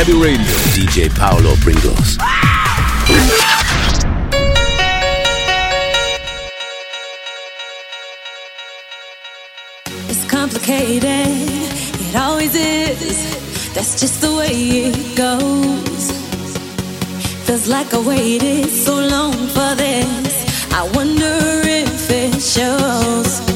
Webby Radio. DJ Paulo Pringles. It's complicated, it always is. That's just the way it goes. Feels like I waited so long for this. I wonder if it shows.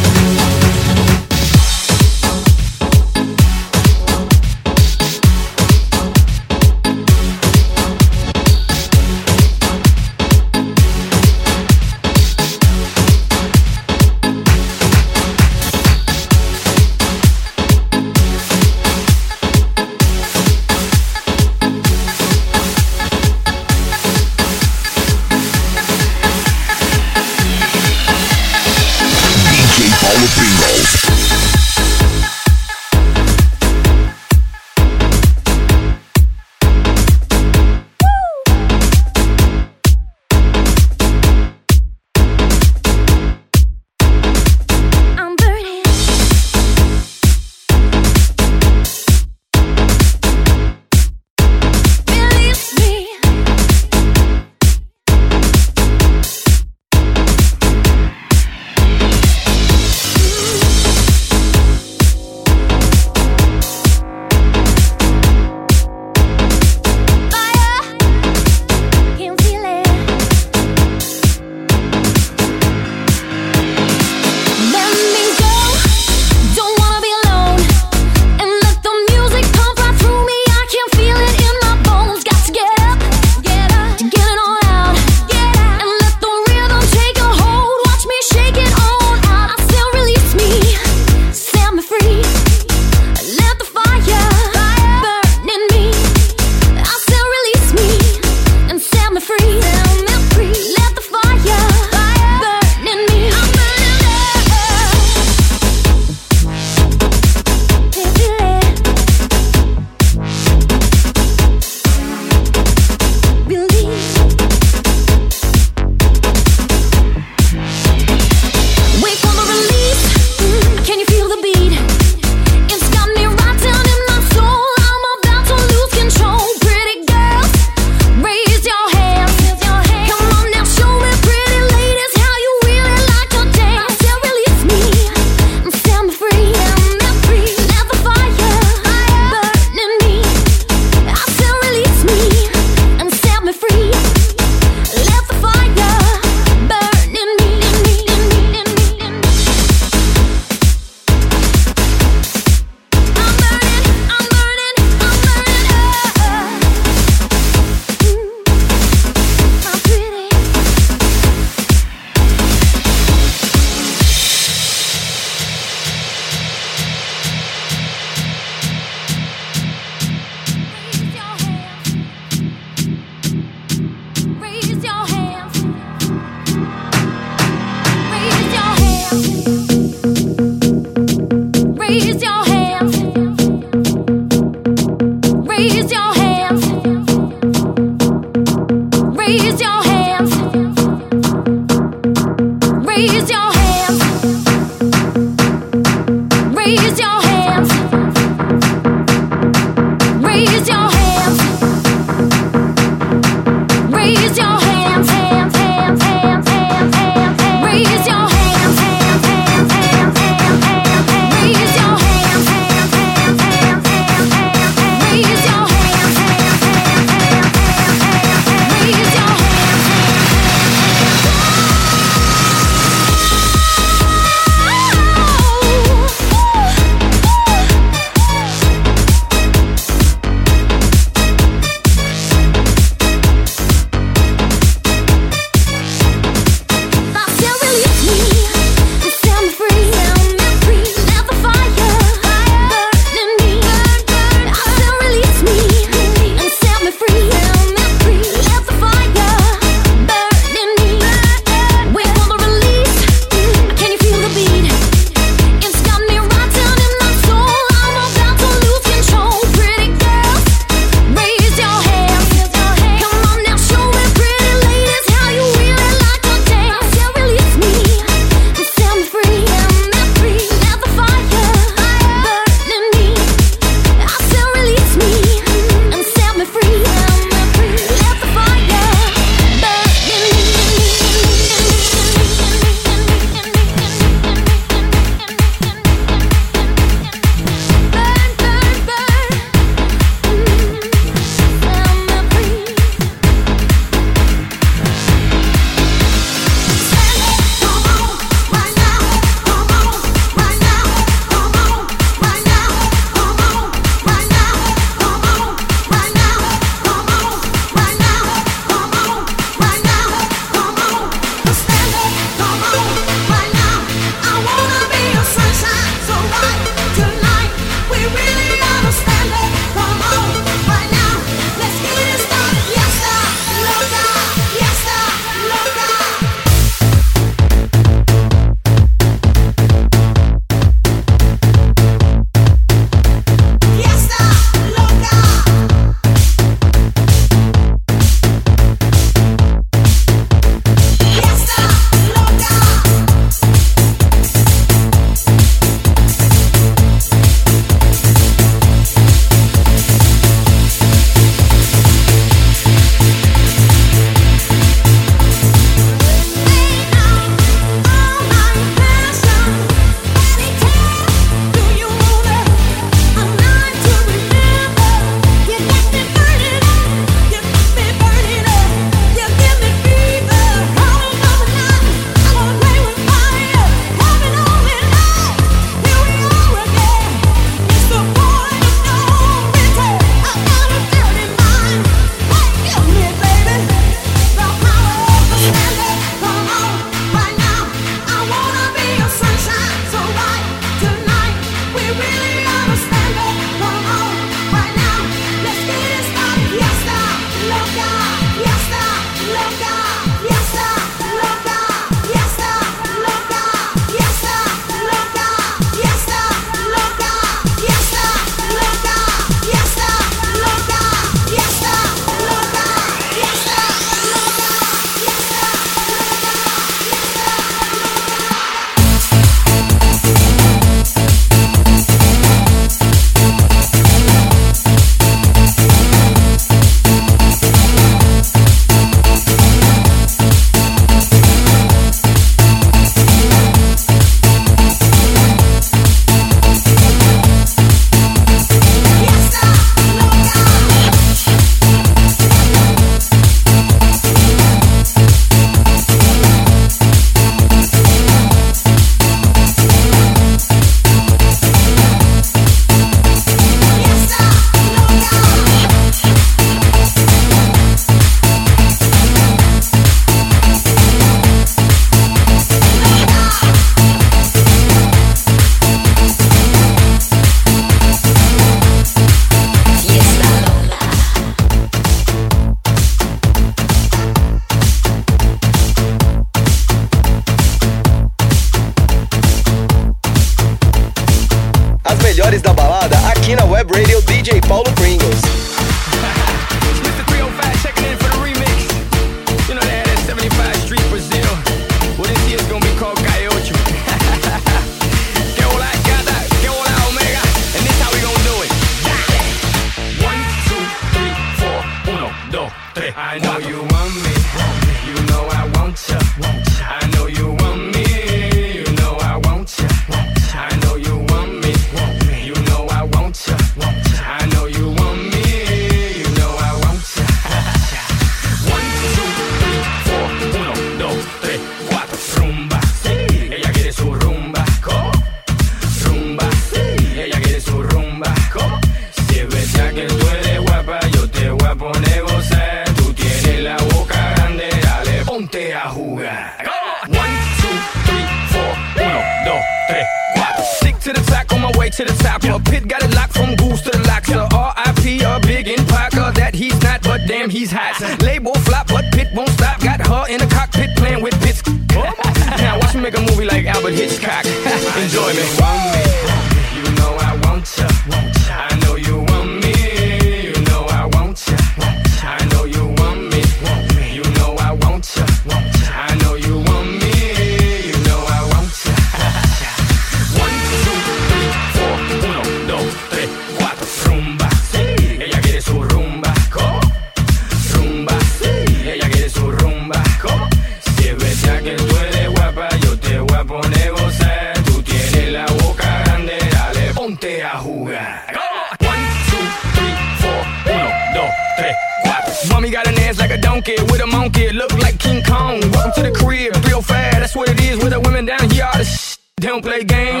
I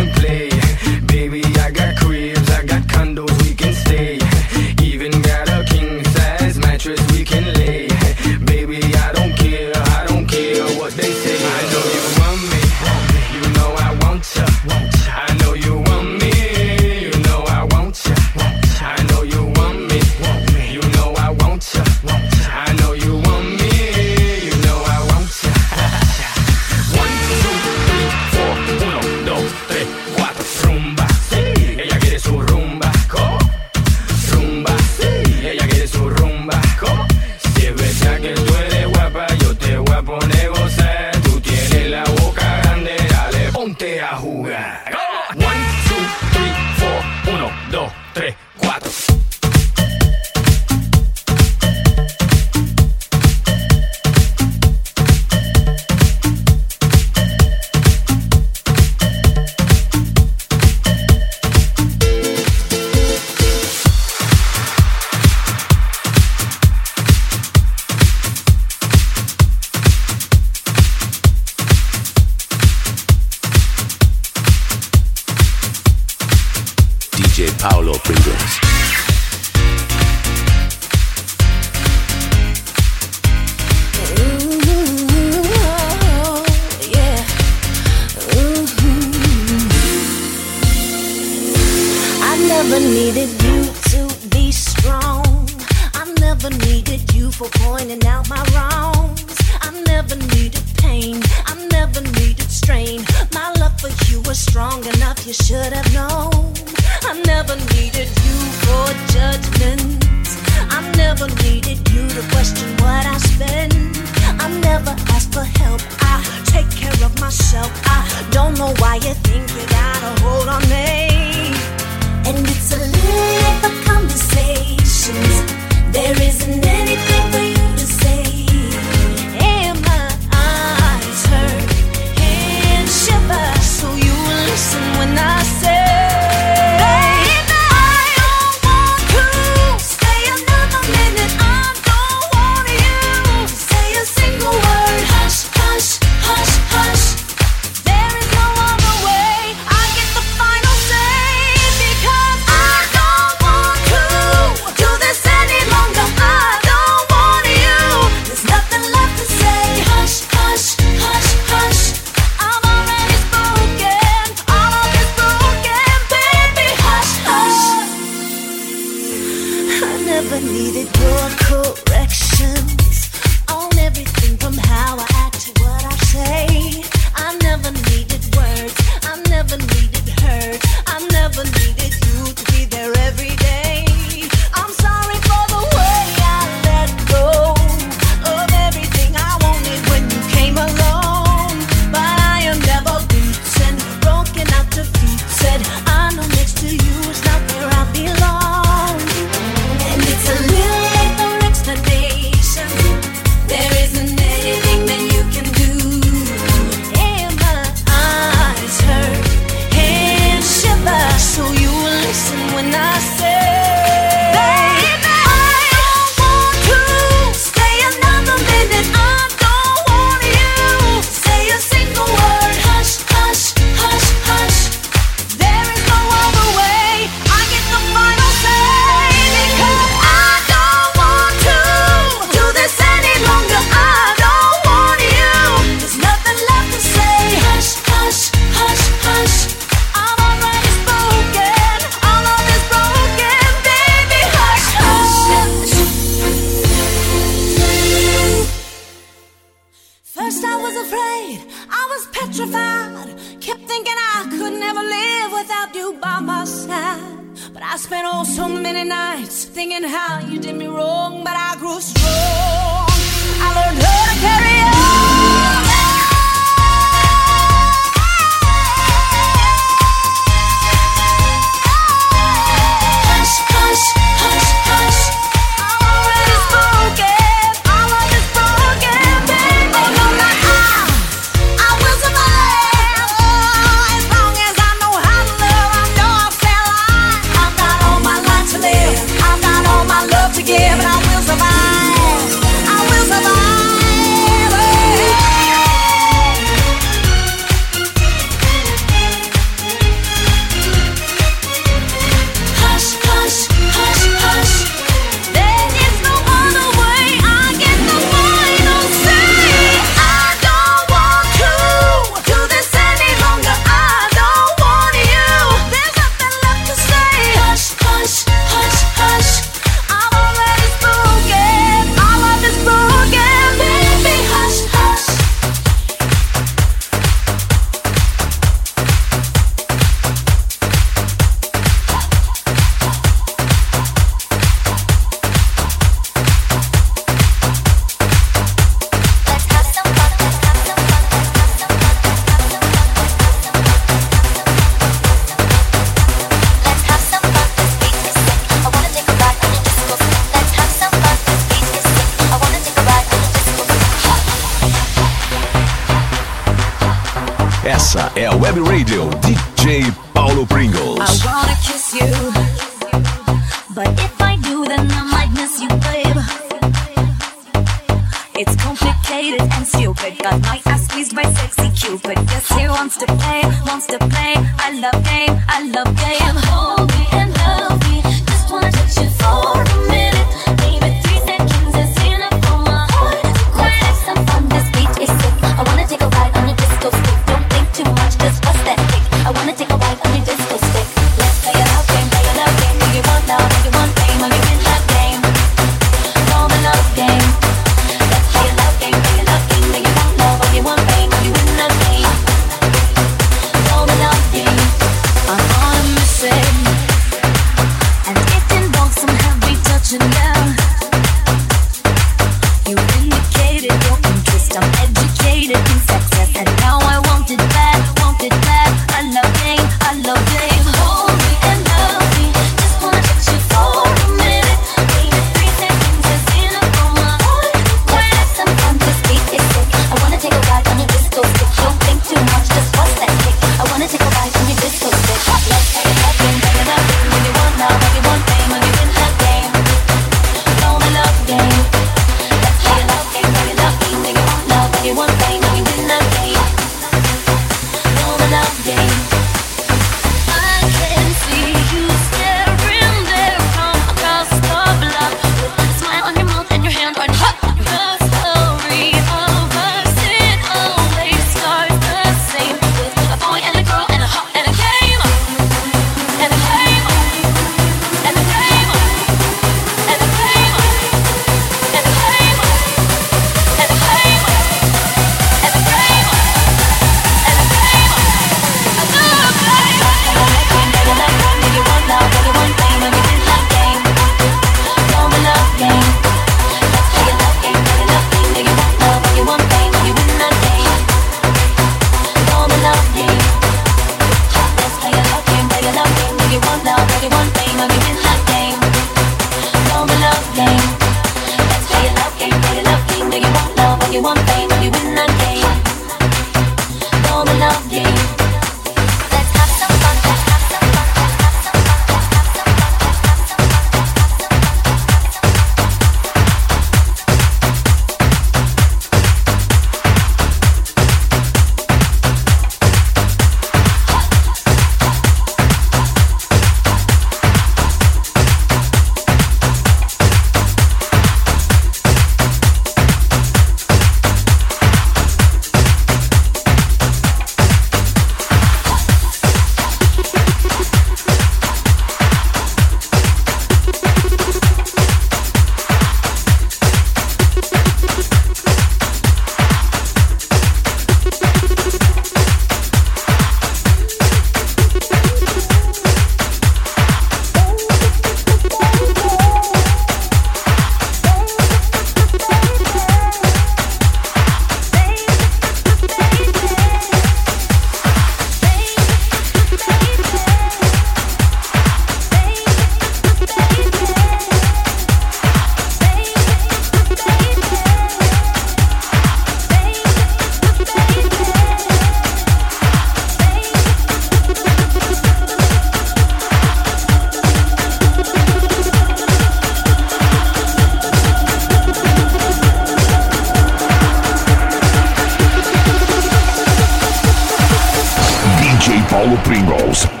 Paulo Pringles.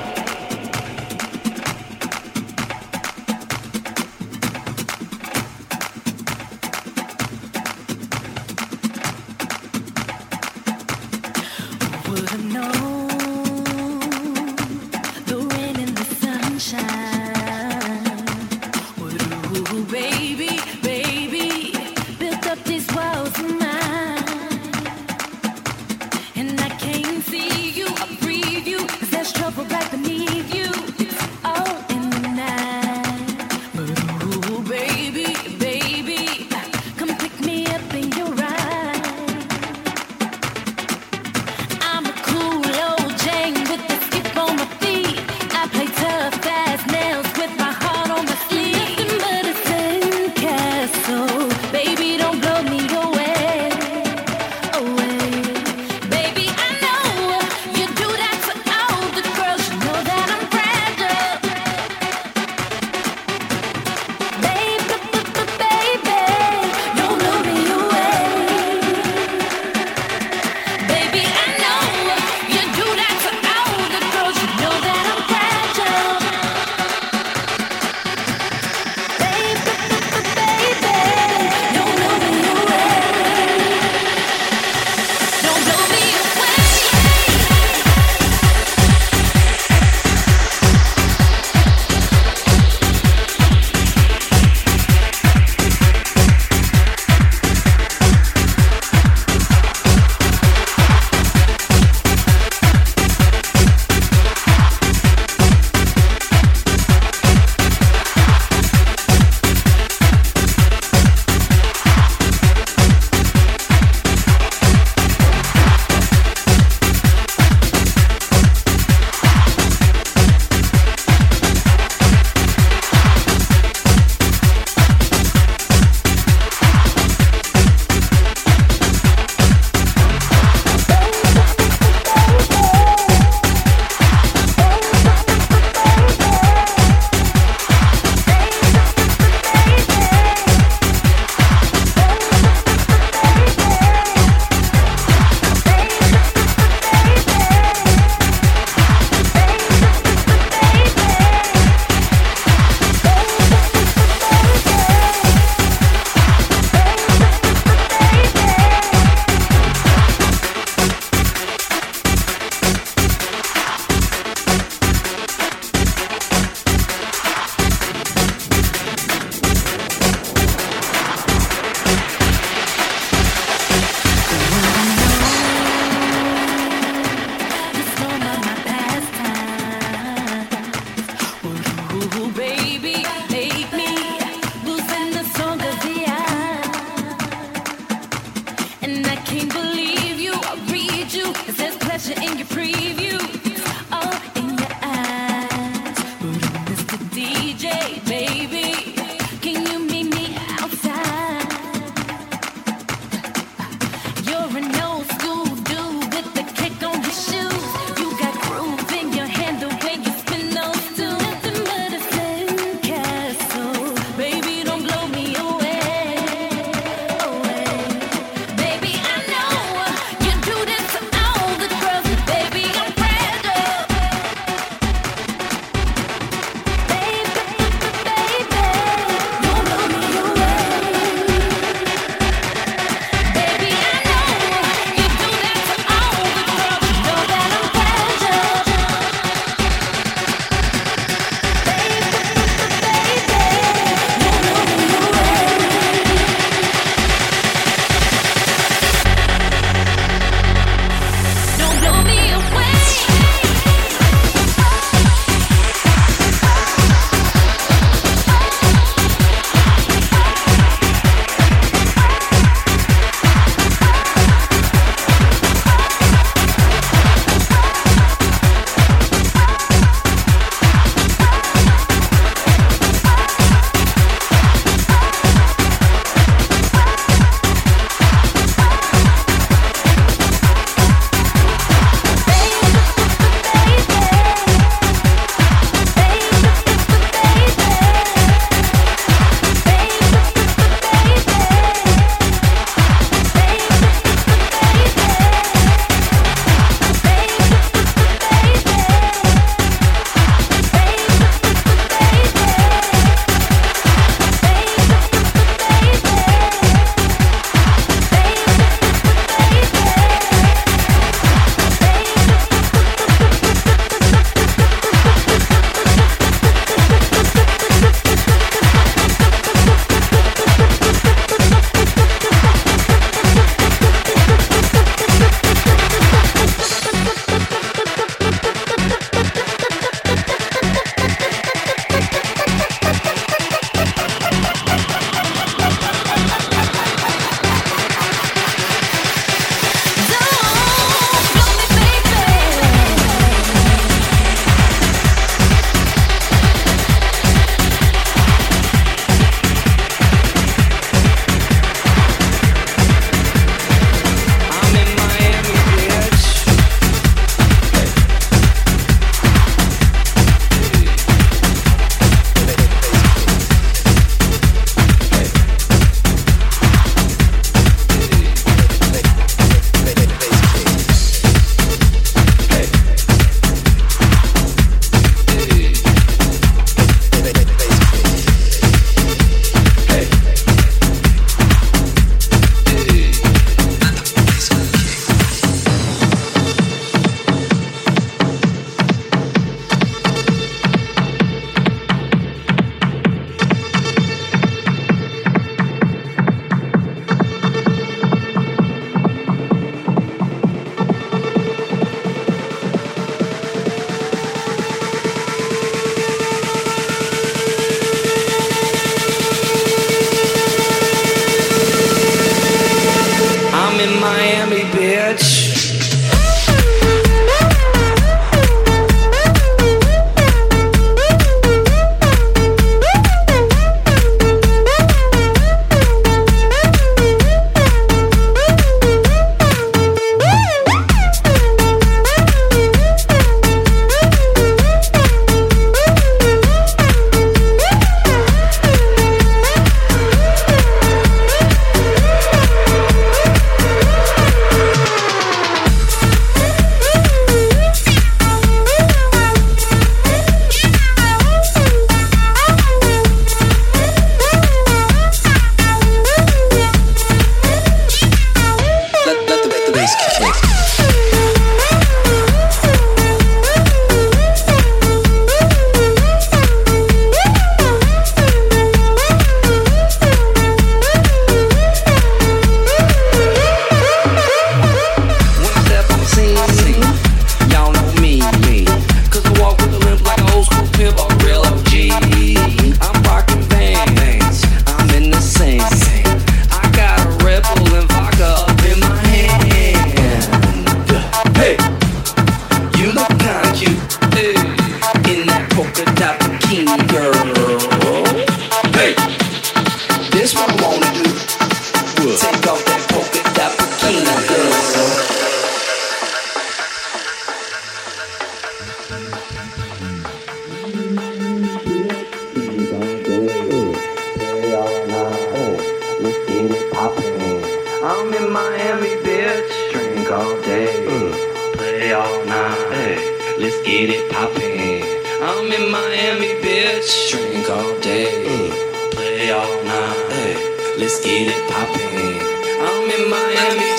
All night. Let's get it poppin'. I'm in Miami, bitch. Drink all day, mm. play all night. Let's get it poppin'. I'm in Miami.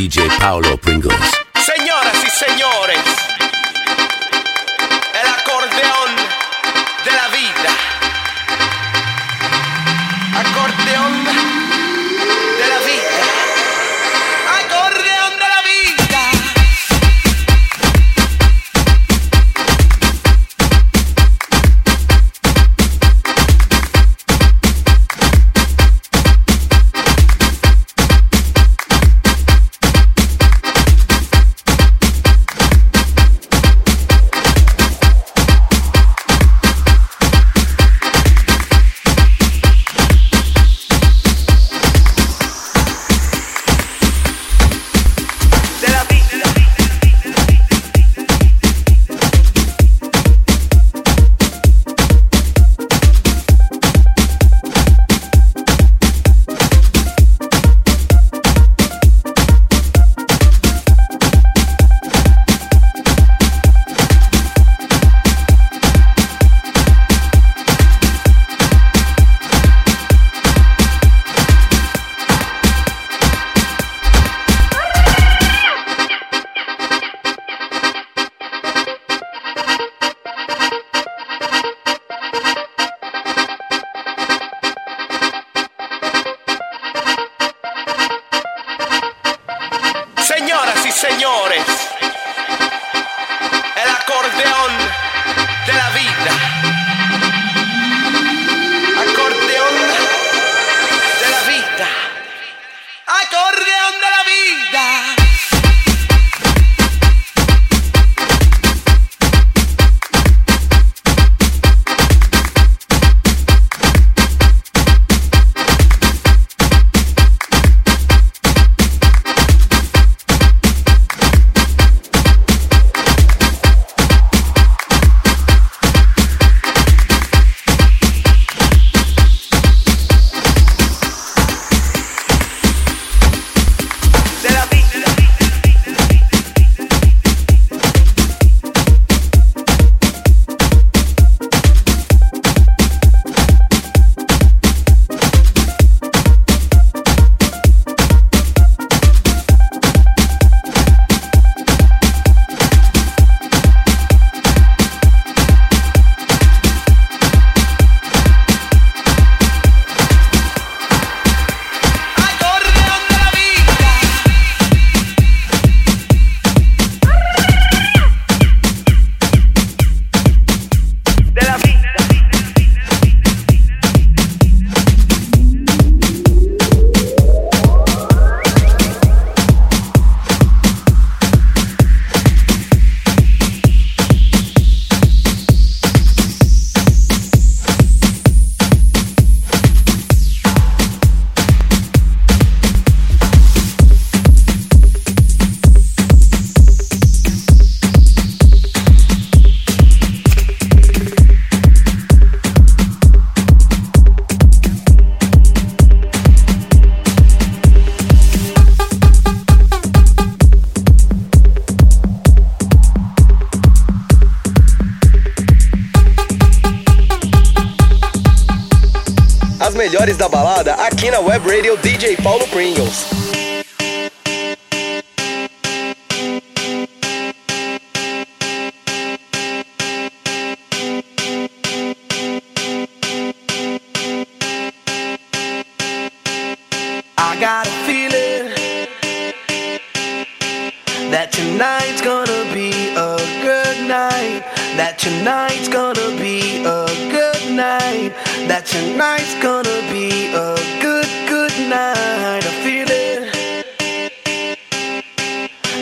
DJ Paolo Pringles. Señoras y señores, el acordeón de la vida. Acordeón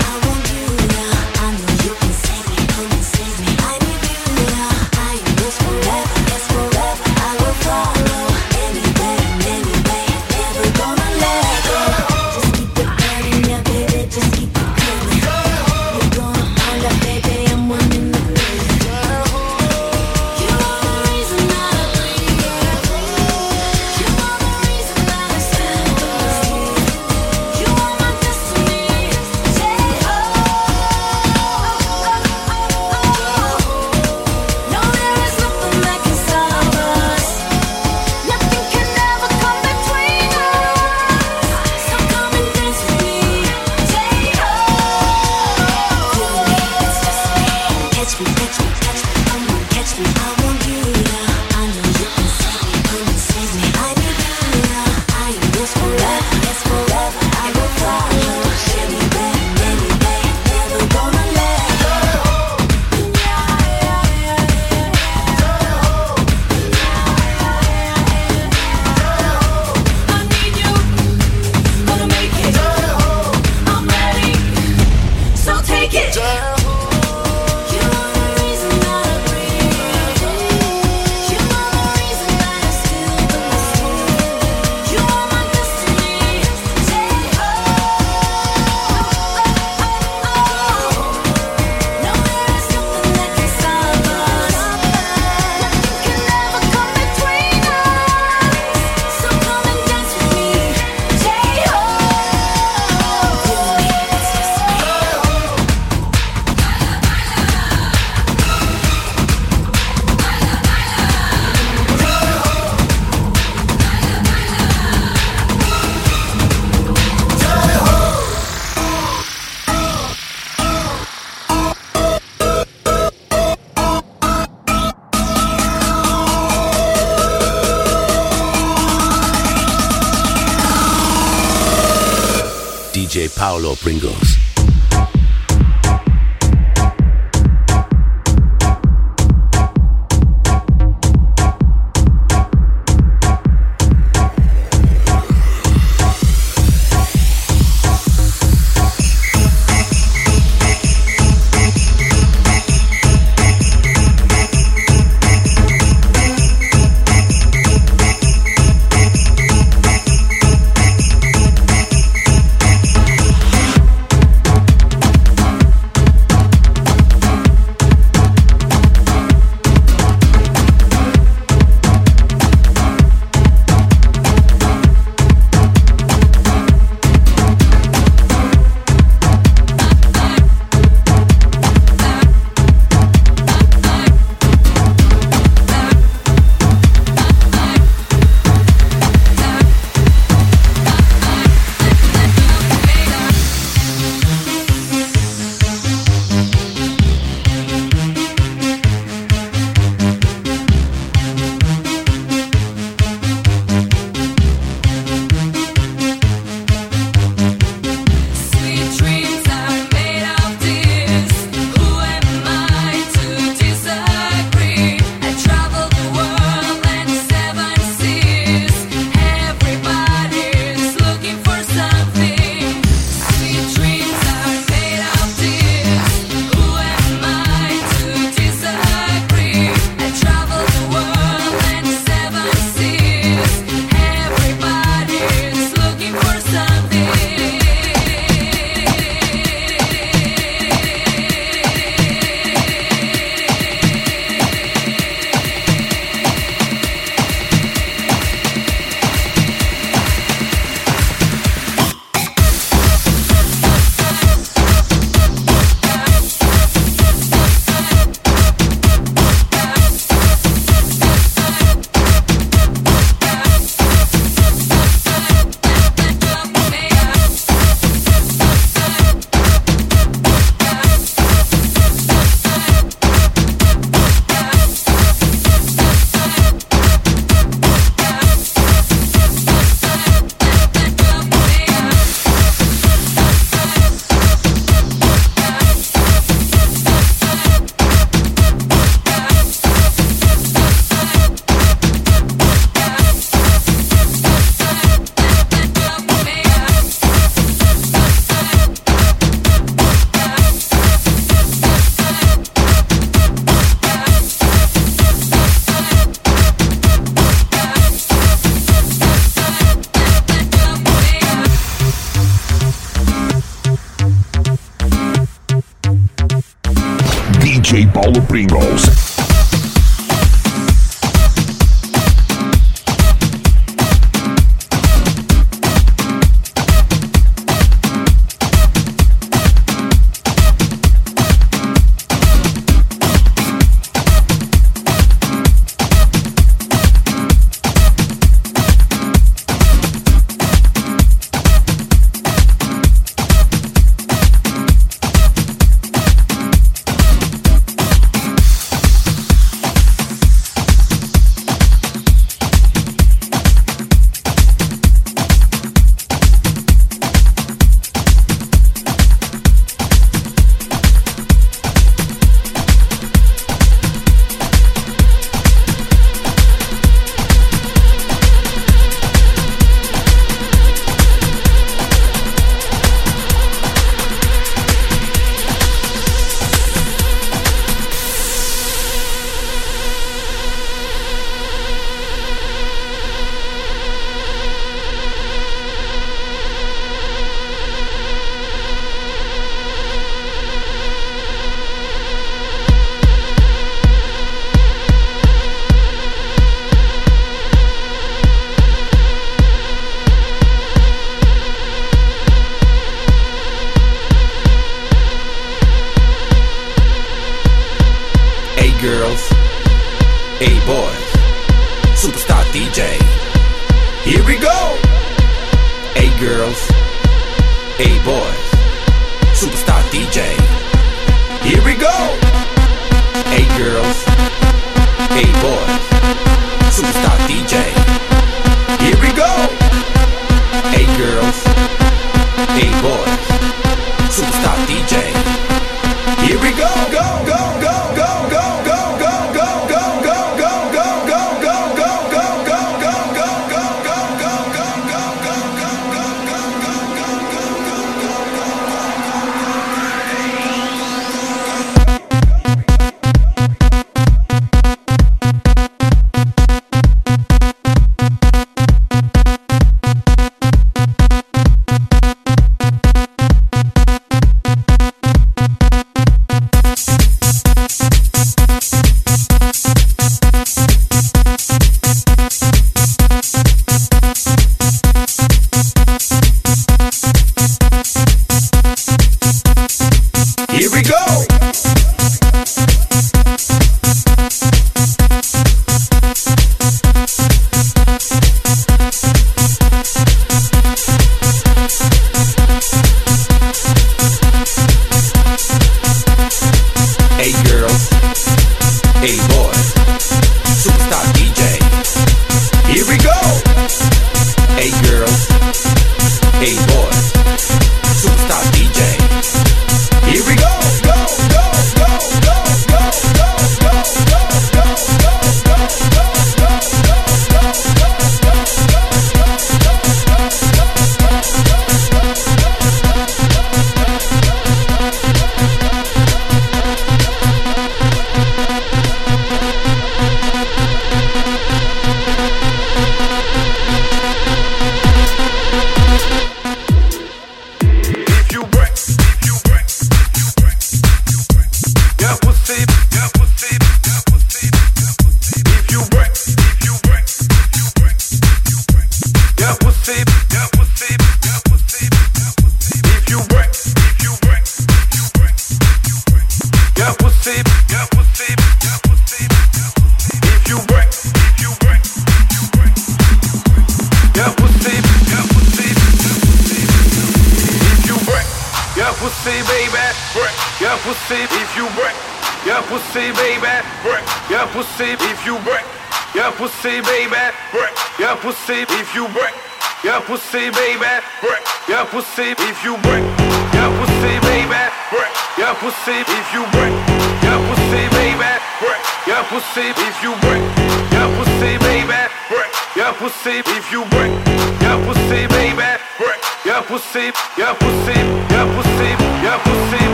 I Paulo Pringles.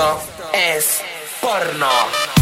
Esto es porno.